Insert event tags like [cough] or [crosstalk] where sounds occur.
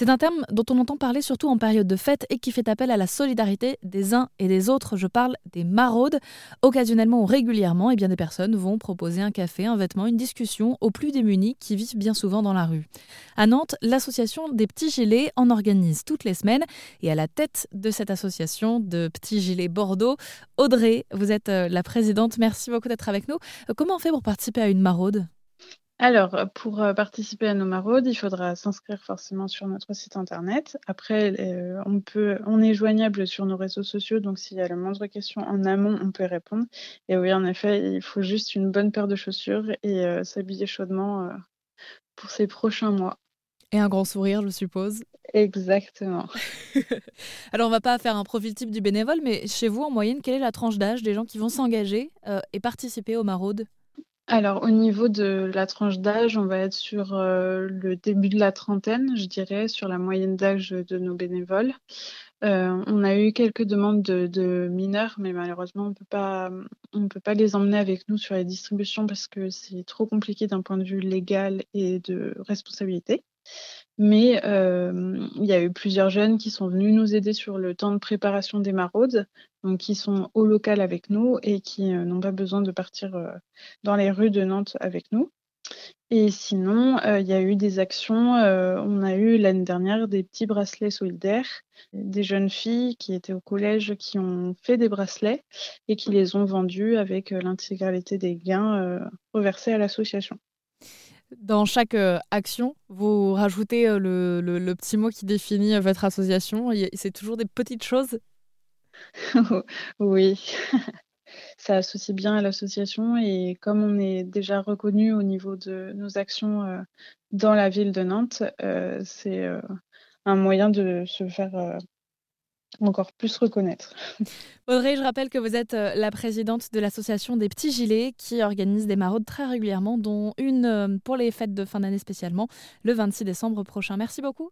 C'est un terme dont on entend parler surtout en période de fête et qui fait appel à la solidarité des uns et des autres. Je parle des maraudes. Occasionnellement ou régulièrement, eh bien des personnes vont proposer un café, un vêtement, une discussion aux plus démunis qui vivent bien souvent dans la rue. À Nantes, l'association des Petits Gilets en organise toutes les semaines et à la tête de cette association de Petits Gilets Bordeaux, Audrey, vous êtes euh, la présidente. Merci beaucoup d'être avec nous. Euh, comment on fait pour participer à une maraude? Alors, pour euh, participer à nos maraudes, il faudra s'inscrire forcément sur notre site internet. Après, euh, on peut, on est joignable sur nos réseaux sociaux, donc s'il y a la moindre question en amont, on peut répondre. Et oui, en effet, il faut juste une bonne paire de chaussures et euh, s'habiller chaudement pour ces prochains mois. Et un grand sourire, je suppose. Exactement. [laughs] Alors, on va pas faire un profil type du bénévole, mais chez vous, en moyenne, quelle est la tranche d'âge des gens qui vont s'engager et participer aux maraudes? Alors, au niveau de la tranche d'âge, on va être sur euh, le début de la trentaine, je dirais, sur la moyenne d'âge de nos bénévoles. Euh, on a eu quelques demandes de, mineurs, mais malheureusement, on ne peut pas les emmener avec nous sur les distributions parce que c'est trop compliqué d'un point de vue légal et de responsabilité. Mais euh, il y a eu plusieurs jeunes qui sont venus nous aider sur le temps de préparation des maraudes, donc qui sont au local avec nous et qui euh, n'ont pas besoin de partir euh, dans les rues de Nantes avec nous. Et sinon, il y a eu des actions. on a eu l'année dernière des petits bracelets solidaires, des jeunes filles qui étaient au collège qui ont fait des bracelets et qui les ont vendus avec l'intégralité des gains reversés à l'association. Dans chaque euh, action, vous rajoutez euh, le, petit mot qui définit euh, votre association. C'est toujours des petites choses [laughs] Oui, [laughs] ça associe bien à l'association et comme on est déjà reconnu au niveau de nos actions dans la ville de Nantes, c'est un moyen de se faire encore plus reconnaître. [laughs] Audrey, je rappelle que vous êtes euh, la présidente de l'association des Petits Gilets qui organise des maraudes très régulièrement, dont une euh, pour les fêtes de fin d'année spécialement, le 26 décembre prochain. Merci beaucoup.